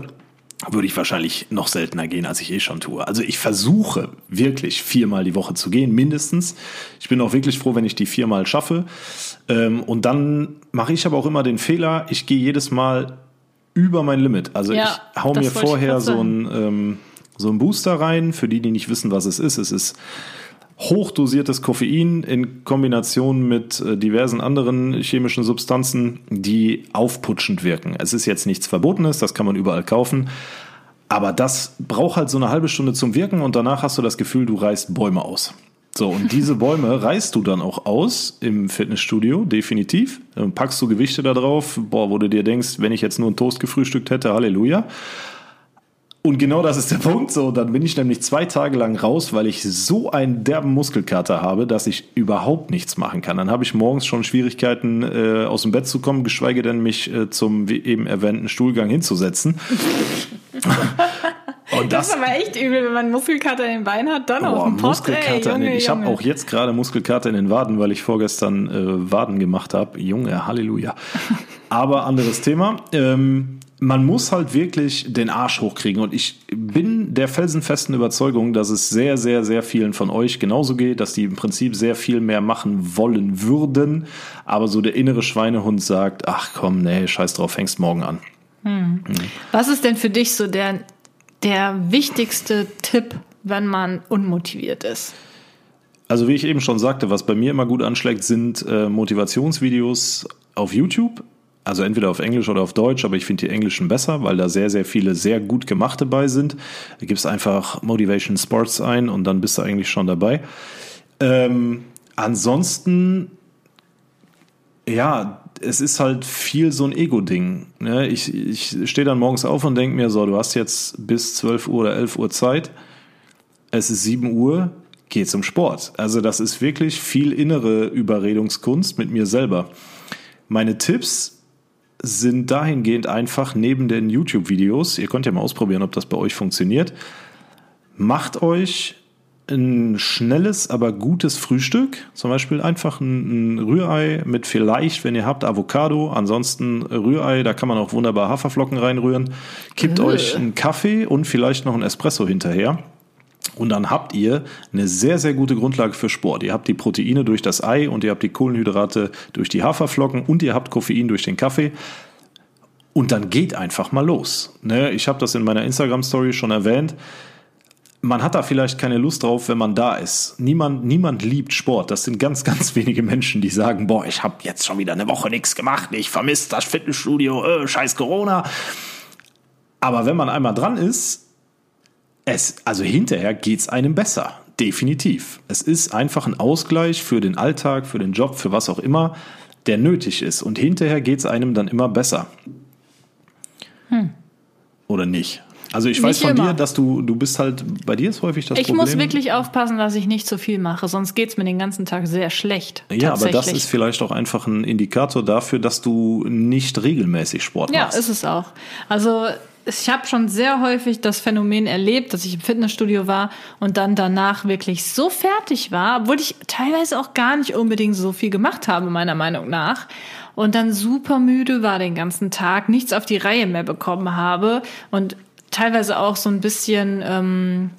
würde ich wahrscheinlich noch seltener gehen, als ich eh schon tue. Also ich versuche wirklich viermal die Woche zu gehen, mindestens. Ich bin auch wirklich froh, wenn ich die viermal schaffe. Ähm, und dann mache ich aber auch immer den Fehler, ich gehe jedes Mal über mein Limit. Also ja, ich hau mir vorher so ein, ähm, so ein Booster rein. Für die, die nicht wissen, was es ist, es ist hochdosiertes Koffein in Kombination mit äh, diversen anderen chemischen Substanzen, die aufputschend wirken. Es ist jetzt nichts Verbotenes, das kann man überall kaufen. Aber das braucht halt so eine halbe Stunde zum Wirken und danach hast du das Gefühl, du reißt Bäume aus. So, und diese Bäume reißt du dann auch aus im Fitnessstudio, definitiv. Packst du Gewichte da drauf, boah, wo du dir denkst, wenn ich jetzt nur einen Toast gefrühstückt hätte, Halleluja. Und genau das ist der Punkt. So, dann bin ich nämlich zwei Tage lang raus, weil ich so einen derben Muskelkater habe, dass ich überhaupt nichts machen kann. Dann habe ich morgens schon Schwierigkeiten, äh, aus dem Bett zu kommen, geschweige denn mich äh, zum wie eben erwähnten Stuhlgang hinzusetzen. Und das, das, ist aber echt übel, wenn man Muskelkater in den Beinen hat, dann oh, auf dem Pott. Muskelkater ey, Junge, Ich habe auch jetzt gerade Muskelkater in den Waden, weil ich vorgestern äh, Waden gemacht habe. Junge, Halleluja. aber anderes Thema. Ähm, man muss halt wirklich den Arsch hochkriegen. Und ich bin der felsenfesten Überzeugung, dass es sehr, sehr, sehr vielen von euch genauso geht, dass die im Prinzip sehr viel mehr machen wollen würden. Aber so der innere Schweinehund sagt, ach komm, nee, scheiß drauf, fängst morgen an. Hm. Hm. Was ist denn für dich so der, der wichtigste Tipp, wenn man unmotiviert ist? Also wie ich eben schon sagte, was bei mir immer gut anschlägt, sind äh, Motivationsvideos auf YouTube also entweder auf Englisch oder auf Deutsch, aber ich finde die englischen besser, weil da sehr, sehr viele sehr gut gemachte bei sind. Da gibst einfach Motivation Sports ein und dann bist du eigentlich schon dabei. Ähm, ansonsten, ja, es ist halt viel so ein Ego-Ding. Ne? Ich, ich stehe dann morgens auf und denke mir so, du hast jetzt bis 12 Uhr oder 11 Uhr Zeit. Es ist 7 Uhr geh zum Sport. Also das ist wirklich viel innere Überredungskunst mit mir selber. Meine Tipps sind dahingehend einfach neben den YouTube-Videos, ihr könnt ja mal ausprobieren, ob das bei euch funktioniert, macht euch ein schnelles, aber gutes Frühstück. Zum Beispiel einfach ein, ein, Rührei mit vielleicht, wenn ihr habt, Avocado. Ansonsten Rührei, da kann man auch wunderbar Haferflocken reinrühren. Kippt äh. euch einen Kaffee und vielleicht noch einen Espresso hinterher. Und dann habt ihr eine sehr, sehr gute Grundlage für Sport. Ihr habt die Proteine durch das Ei und ihr habt die Kohlenhydrate durch die Haferflocken und ihr habt Koffein durch den Kaffee. Und dann geht einfach mal los. Ne, ich habe das in meiner Instagram-Story schon erwähnt. Man hat da vielleicht keine Lust drauf, wenn man da ist. Niemand, niemand liebt Sport. Das sind ganz, ganz wenige Menschen, die sagen, boah, ich habe jetzt schon wieder eine Woche nichts gemacht, ich vermisse das Fitnessstudio, äh, scheiß Corona. Aber wenn man einmal dran ist, es, also hinterher geht es einem besser. Definitiv. Es ist einfach ein Ausgleich für den Alltag, für den Job, für was auch immer, der nötig ist. Und hinterher geht es einem dann immer besser. Hm. Oder nicht? Also ich weiß von immer. dir, dass du, du bist halt, bei dir ist häufig das ich Problem. Ich muss wirklich aufpassen, dass ich nicht zu viel mache, sonst geht es mir den ganzen Tag sehr schlecht. Ja, aber das ist vielleicht auch einfach ein Indikator dafür, dass du nicht regelmäßig Sport ja, machst. Ja, ist es auch. Also ich habe schon sehr häufig das Phänomen erlebt, dass ich im Fitnessstudio war und dann danach wirklich so fertig war, obwohl ich teilweise auch gar nicht unbedingt so viel gemacht habe, meiner Meinung nach. Und dann super müde war den ganzen Tag, nichts auf die Reihe mehr bekommen habe und teilweise auch so ein bisschen, ähm,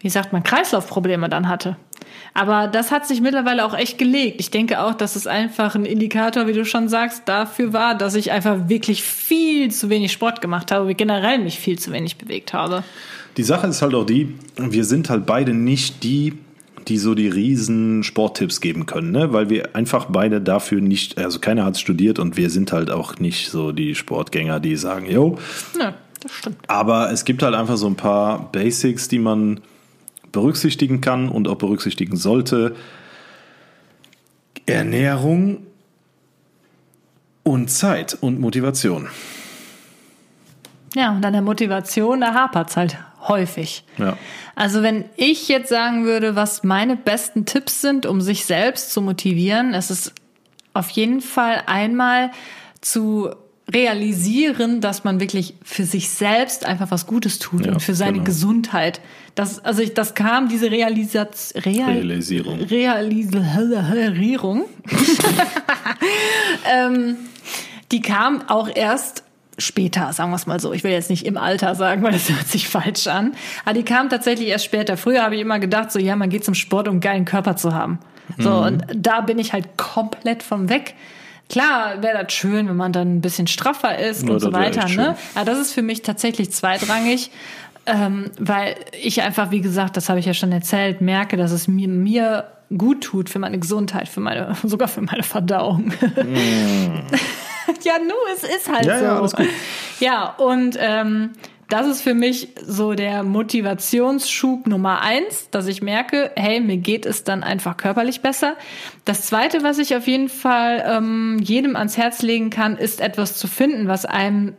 wie sagt man, Kreislaufprobleme dann hatte. Aber das hat sich mittlerweile auch echt gelegt. Ich denke auch, dass es einfach ein Indikator, wie du schon sagst, dafür war, dass ich einfach wirklich viel zu wenig Sport gemacht habe, wie generell mich viel zu wenig bewegt habe. Die Sache ist halt auch die, wir sind halt beide nicht die, die so die riesen Sporttipps geben können, ne? weil wir einfach beide dafür nicht, also keiner hat studiert und wir sind halt auch nicht so die Sportgänger, die sagen, yo. Ja, das stimmt. Aber es gibt halt einfach so ein paar Basics, die man berücksichtigen kann und auch berücksichtigen sollte. Ernährung und Zeit und Motivation. Ja, und an der Motivation, da hapert es halt häufig. Ja. Also wenn ich jetzt sagen würde, was meine besten Tipps sind, um sich selbst zu motivieren, es ist auf jeden Fall einmal zu realisieren, dass man wirklich für sich selbst einfach was Gutes tut ja, und für seine genau. Gesundheit. Das, also ich, das kam, diese Realisaz Real Realisierung. Realisierung. ähm, die kam auch erst später, sagen wir es mal so. Ich will jetzt nicht im Alter sagen, weil das hört sich falsch an. Aber die kam tatsächlich erst später. Früher habe ich immer gedacht, so ja, man geht zum Sport, um einen geilen Körper zu haben. So, mhm. und da bin ich halt komplett vom weg. Klar wäre das schön, wenn man dann ein bisschen straffer ist ja, und so weiter. Ne? Aber das ist für mich tatsächlich zweitrangig, ähm, weil ich einfach, wie gesagt, das habe ich ja schon erzählt, merke, dass es mir, mir gut tut für meine Gesundheit, für meine, sogar für meine Verdauung. Mm. ja, nu, es ist halt ja, so. Ja, ja und ähm, das ist für mich so der Motivationsschub Nummer eins, dass ich merke, hey, mir geht es dann einfach körperlich besser. Das zweite, was ich auf jeden Fall ähm, jedem ans Herz legen kann, ist etwas zu finden, was einem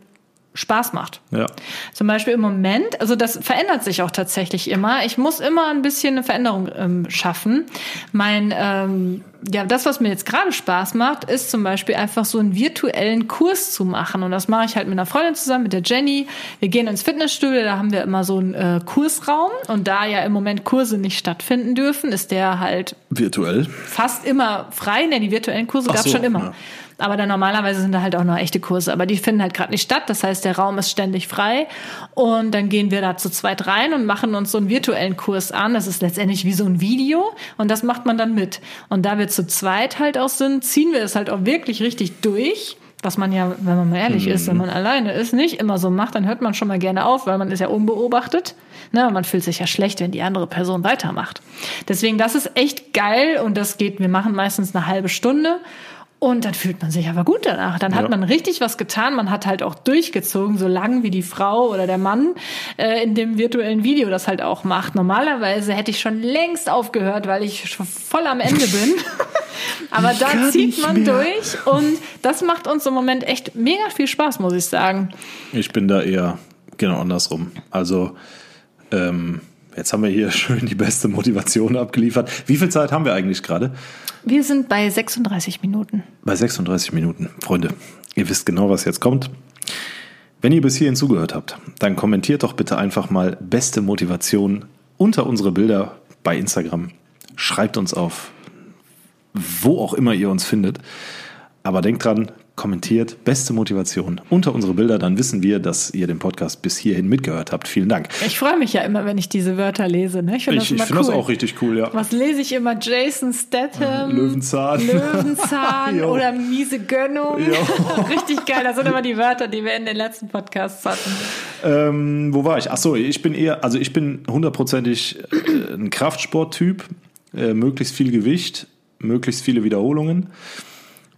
Spaß macht. Ja. Zum Beispiel im Moment, also das verändert sich auch tatsächlich immer. Ich muss immer ein bisschen eine Veränderung ähm, schaffen. Mein, ähm, ja, das, was mir jetzt gerade Spaß macht, ist zum Beispiel einfach so einen virtuellen Kurs zu machen. Und das mache ich halt mit einer Freundin zusammen, mit der Jenny. Wir gehen ins Fitnessstudio, da haben wir immer so einen äh, Kursraum. Und da ja im Moment Kurse nicht stattfinden dürfen, ist der halt virtuell fast immer frei. Ne, die virtuellen Kurse gab es so, schon immer. Ja. Aber dann normalerweise sind da halt auch noch echte Kurse. Aber die finden halt gerade nicht statt. Das heißt, der Raum ist ständig frei. Und dann gehen wir da zu zweit rein und machen uns so einen virtuellen Kurs an. Das ist letztendlich wie so ein Video. Und das macht man dann mit. Und da wir zu zweit halt auch sind, ziehen wir es halt auch wirklich richtig durch. Was man ja, wenn man mal ehrlich hm. ist, wenn man alleine ist, nicht immer so macht, dann hört man schon mal gerne auf, weil man ist ja unbeobachtet. Ne, man fühlt sich ja schlecht, wenn die andere Person weitermacht. Deswegen, das ist echt geil und das geht, wir machen meistens eine halbe Stunde und dann fühlt man sich aber gut danach. Dann hat ja. man richtig was getan. Man hat halt auch durchgezogen, so lang wie die Frau oder der Mann äh, in dem virtuellen Video das halt auch macht. Normalerweise hätte ich schon längst aufgehört, weil ich schon voll am Ende bin. aber da zieht man mehr. durch und das macht uns im Moment echt mega viel Spaß, muss ich sagen. Ich bin da eher genau andersrum. Also ähm, Jetzt haben wir hier schön die beste Motivation abgeliefert. Wie viel Zeit haben wir eigentlich gerade? Wir sind bei 36 Minuten. Bei 36 Minuten. Freunde, ihr wisst genau, was jetzt kommt. Wenn ihr bis hierhin zugehört habt, dann kommentiert doch bitte einfach mal beste Motivation unter unsere Bilder bei Instagram. Schreibt uns auf, wo auch immer ihr uns findet. Aber denkt dran, kommentiert, beste Motivation unter unsere Bilder, dann wissen wir, dass ihr den Podcast bis hierhin mitgehört habt. Vielen Dank. Ich freue mich ja immer, wenn ich diese Wörter lese. Ne? Ich finde das, find cool. das auch richtig cool, ja. Was lese ich immer? Jason Statham, Löwenzahn, Löwenzahn oder miese Gönnung. richtig geil, das sind immer die Wörter, die wir in den letzten Podcasts hatten. Ähm, wo war ich? Achso, ich bin eher, also ich bin hundertprozentig äh, ein Kraftsporttyp, äh, möglichst viel Gewicht, möglichst viele Wiederholungen.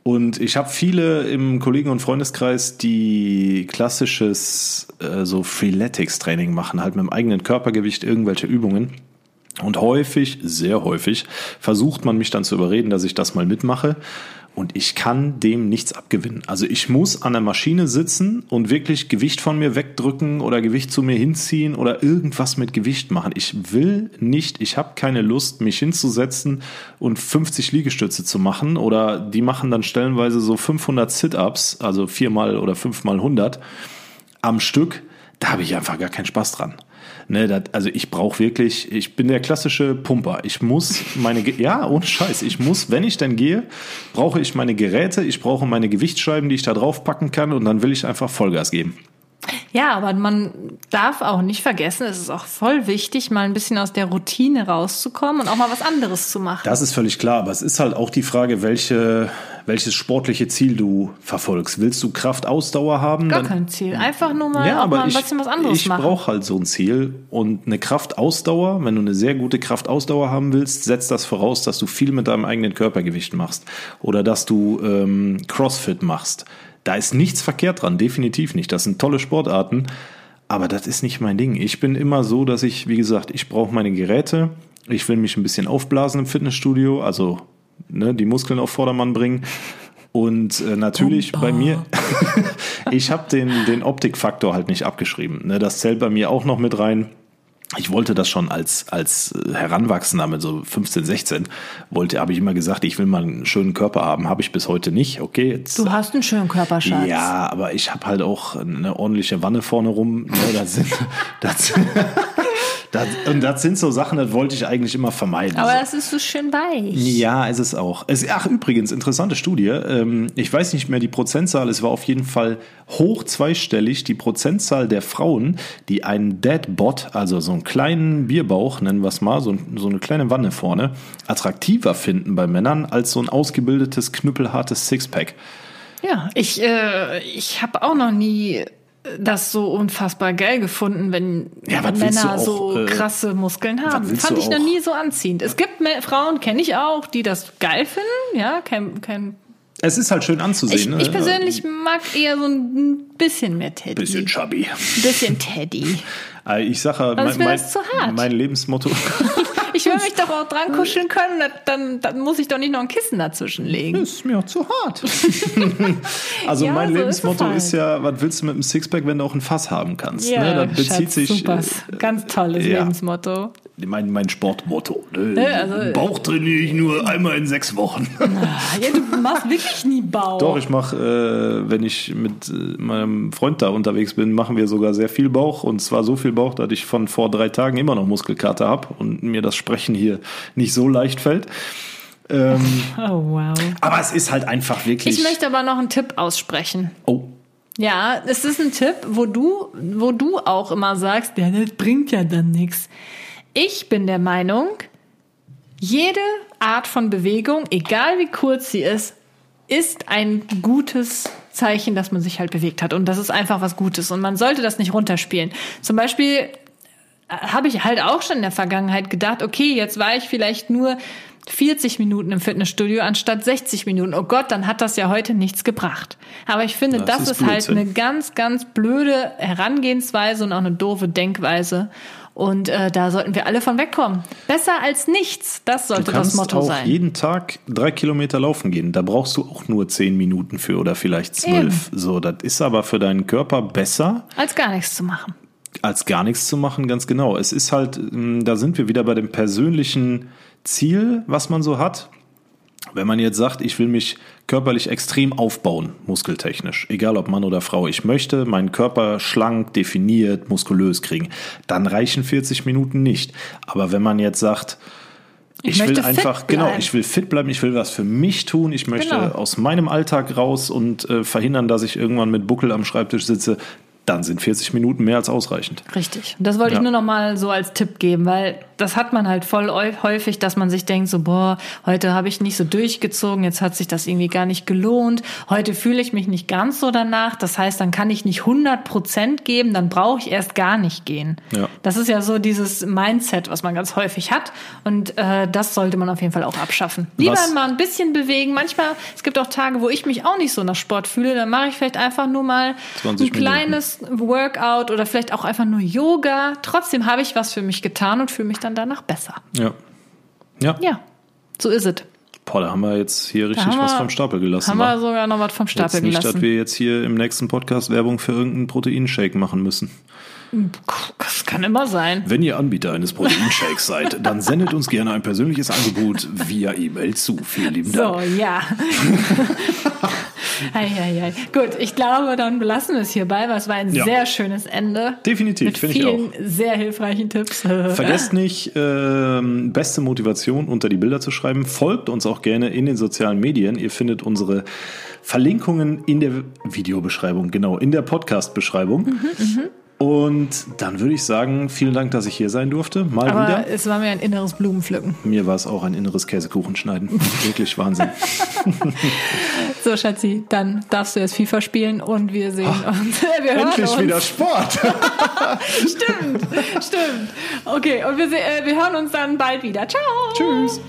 Und ich habe viele im Kollegen- und Freundeskreis, die klassisches äh, so Freeletics-Training machen, halt mit dem eigenen Körpergewicht irgendwelche Übungen. Und häufig, sehr häufig, versucht man mich dann zu überreden, dass ich das mal mitmache und ich kann dem nichts abgewinnen. Also ich muss an der Maschine sitzen und wirklich Gewicht von mir wegdrücken oder Gewicht zu mir hinziehen oder irgendwas mit Gewicht machen. Ich will nicht, ich habe keine Lust, mich hinzusetzen und 50 Liegestütze zu machen oder die machen dann stellenweise so 500 Sit-ups, also viermal oder fünfmal 100 am Stück. Da habe ich einfach gar keinen Spaß dran. Ne, dat, also ich brauche wirklich, ich bin der klassische Pumper. Ich muss meine, ja, ohne Scheiß, ich muss, wenn ich denn gehe, brauche ich meine Geräte, ich brauche meine Gewichtsscheiben, die ich da drauf packen kann und dann will ich einfach Vollgas geben. Ja, aber man darf auch nicht vergessen, es ist auch voll wichtig, mal ein bisschen aus der Routine rauszukommen und auch mal was anderes zu machen. Das ist völlig klar, aber es ist halt auch die Frage, welche, welches sportliche Ziel du verfolgst. Willst du Kraftausdauer haben? Gar kein Ziel, einfach nur mal, ja, mal ein bisschen was anderes ich machen. Ich brauche halt so ein Ziel und eine Kraftausdauer, wenn du eine sehr gute Kraftausdauer haben willst, setzt das voraus, dass du viel mit deinem eigenen Körpergewicht machst oder dass du ähm, Crossfit machst da ist nichts verkehrt dran, definitiv nicht. Das sind tolle Sportarten, aber das ist nicht mein Ding. Ich bin immer so, dass ich, wie gesagt, ich brauche meine Geräte. Ich will mich ein bisschen aufblasen im Fitnessstudio, also ne, die Muskeln auf Vordermann bringen. Und äh, natürlich Bomba. bei mir, ich habe den, den Optikfaktor halt nicht abgeschrieben. Ne, das zählt bei mir auch noch mit rein ich wollte das schon als, als Heranwachsender mit so 15, 16, wollte, habe ich immer gesagt, ich will mal einen schönen Körper haben. Habe ich bis heute nicht. Okay. Jetzt, du hast einen schönen Körper, Schatz. Ja, aber ich habe halt auch eine ordentliche Wanne vorne rum. Ne, das sind, das, das, und das sind so Sachen, das wollte ich eigentlich immer vermeiden. Aber das ist so schön weich. Ja, ist es auch. Es, ach, übrigens, interessante Studie. Ähm, ich weiß nicht mehr die Prozentzahl. Es war auf jeden Fall hoch zweistellig. Die Prozentzahl der Frauen, die einen Deadbot, also so einen kleinen Bierbauch, nennen wir es mal, so, so eine kleine Wanne vorne, attraktiver finden bei Männern als so ein ausgebildetes, knüppelhartes Sixpack. Ja, ich, äh, ich habe auch noch nie das so unfassbar geil gefunden, wenn ja, Männer auch, so äh, krasse Muskeln haben. Fand ich noch nie so anziehend. Es gibt mehr, Frauen, kenne ich auch, die das geil finden. Ja, kein, kein es ist halt schön anzusehen. Ich, ne? ich persönlich mag eher so ein bisschen mehr Teddy. Bisschen chubby. Bisschen Teddy. Äh, ich sage, mein, mein, mein Lebensmotto. Ich will mich doch auch dran kuscheln können, dann, dann muss ich doch nicht noch ein Kissen dazwischen legen. Das ist mir auch zu hart. also ja, mein so Lebensmotto ist, ist, ja, was willst du mit einem Sixpack, wenn du auch ein Fass haben kannst? Ja, ne? Das bezieht Schatz, sich. Super. Äh, Ganz tolles ja. Lebensmotto. Mein, mein Sportmotto. Ne? Also, Bauch trainiere ich nur einmal in sechs Wochen. ja, du machst wirklich nie Bauch. Doch, ich mache, äh, wenn ich mit äh, meinem Freund da unterwegs bin, machen wir sogar sehr viel Bauch. Und zwar so viel Bauch, dass ich von vor drei Tagen immer noch Muskelkater habe und mir das Sprechen hier nicht so leicht fällt. Ähm, oh, wow. Aber es ist halt einfach wirklich. Ich möchte aber noch einen Tipp aussprechen. Oh. Ja, es ist ein Tipp, wo du, wo du auch immer sagst, ja, das bringt ja dann nichts. Ich bin der Meinung, jede Art von Bewegung, egal wie kurz sie ist, ist ein gutes Zeichen, dass man sich halt bewegt hat. Und das ist einfach was Gutes. Und man sollte das nicht runterspielen. Zum Beispiel habe ich halt auch schon in der Vergangenheit gedacht, okay, jetzt war ich vielleicht nur 40 Minuten im Fitnessstudio anstatt 60 Minuten. Oh Gott, dann hat das ja heute nichts gebracht. Aber ich finde, das, das ist, ist halt eine ganz, ganz blöde Herangehensweise und auch eine doofe Denkweise. Und äh, da sollten wir alle von wegkommen. Besser als nichts, das sollte das Motto auch sein. jeden Tag drei Kilometer laufen gehen. Da brauchst du auch nur zehn Minuten für oder vielleicht zwölf. So, das ist aber für deinen Körper besser. Als gar nichts zu machen als gar nichts zu machen, ganz genau. Es ist halt, ähm, da sind wir wieder bei dem persönlichen Ziel, was man so hat. Wenn man jetzt sagt, ich will mich körperlich extrem aufbauen, muskeltechnisch, egal ob Mann oder Frau, ich möchte meinen Körper schlank, definiert, muskulös kriegen, dann reichen 40 Minuten nicht. Aber wenn man jetzt sagt, ich, ich will einfach, genau, ich will fit bleiben, ich will was für mich tun, ich möchte genau. aus meinem Alltag raus und äh, verhindern, dass ich irgendwann mit Buckel am Schreibtisch sitze, dann sind 40 Minuten mehr als ausreichend. Richtig. Und das wollte ja. ich nur noch mal so als Tipp geben, weil das hat man halt voll häufig, dass man sich denkt so, boah, heute habe ich nicht so durchgezogen, jetzt hat sich das irgendwie gar nicht gelohnt. Heute fühle ich mich nicht ganz so danach. Das heißt, dann kann ich nicht 100 Prozent geben, dann brauche ich erst gar nicht gehen. Ja. Das ist ja so dieses Mindset, was man ganz häufig hat. Und äh, das sollte man auf jeden Fall auch abschaffen. Lieber was? mal ein bisschen bewegen. Manchmal, es gibt auch Tage, wo ich mich auch nicht so nach Sport fühle. Dann mache ich vielleicht einfach nur mal ein kleines Workout oder vielleicht auch einfach nur Yoga. Trotzdem habe ich was für mich getan und fühle mich dann danach besser. Ja. Ja. Ja, so ist es. Boah, da haben wir jetzt hier richtig was vom Stapel gelassen. Haben wir sogar noch was vom Stapel jetzt nicht, gelassen. Nicht, dass wir jetzt hier im nächsten Podcast Werbung für irgendeinen Proteinshake machen müssen. Das kann immer sein. Wenn ihr Anbieter eines Proteinshakes seid, dann sendet uns gerne ein persönliches Angebot via E-Mail zu. Vielen lieben Dank. So, ja. Ei, ei, ei. Gut, ich glaube, dann belassen wir es hierbei, weil es war ein ja. sehr schönes Ende. Definitiv, finde ich auch. Mit vielen sehr hilfreichen Tipps. Vergesst nicht, äh, beste Motivation unter die Bilder zu schreiben. Folgt uns auch gerne in den sozialen Medien. Ihr findet unsere Verlinkungen in der Videobeschreibung, genau, in der Podcast-Beschreibung. Mhm, mh. Und dann würde ich sagen, vielen Dank, dass ich hier sein durfte. Mal Aber wieder. Es war mir ein inneres Blumenpflücken. Mir war es auch ein inneres Käsekuchenschneiden. Wirklich Wahnsinn. so, Schatzi, dann darfst du jetzt FIFA spielen und wir sehen Ach, uns. Wir endlich uns. wieder Sport. stimmt, stimmt. Okay, und wir, äh, wir hören uns dann bald wieder. Ciao. Tschüss.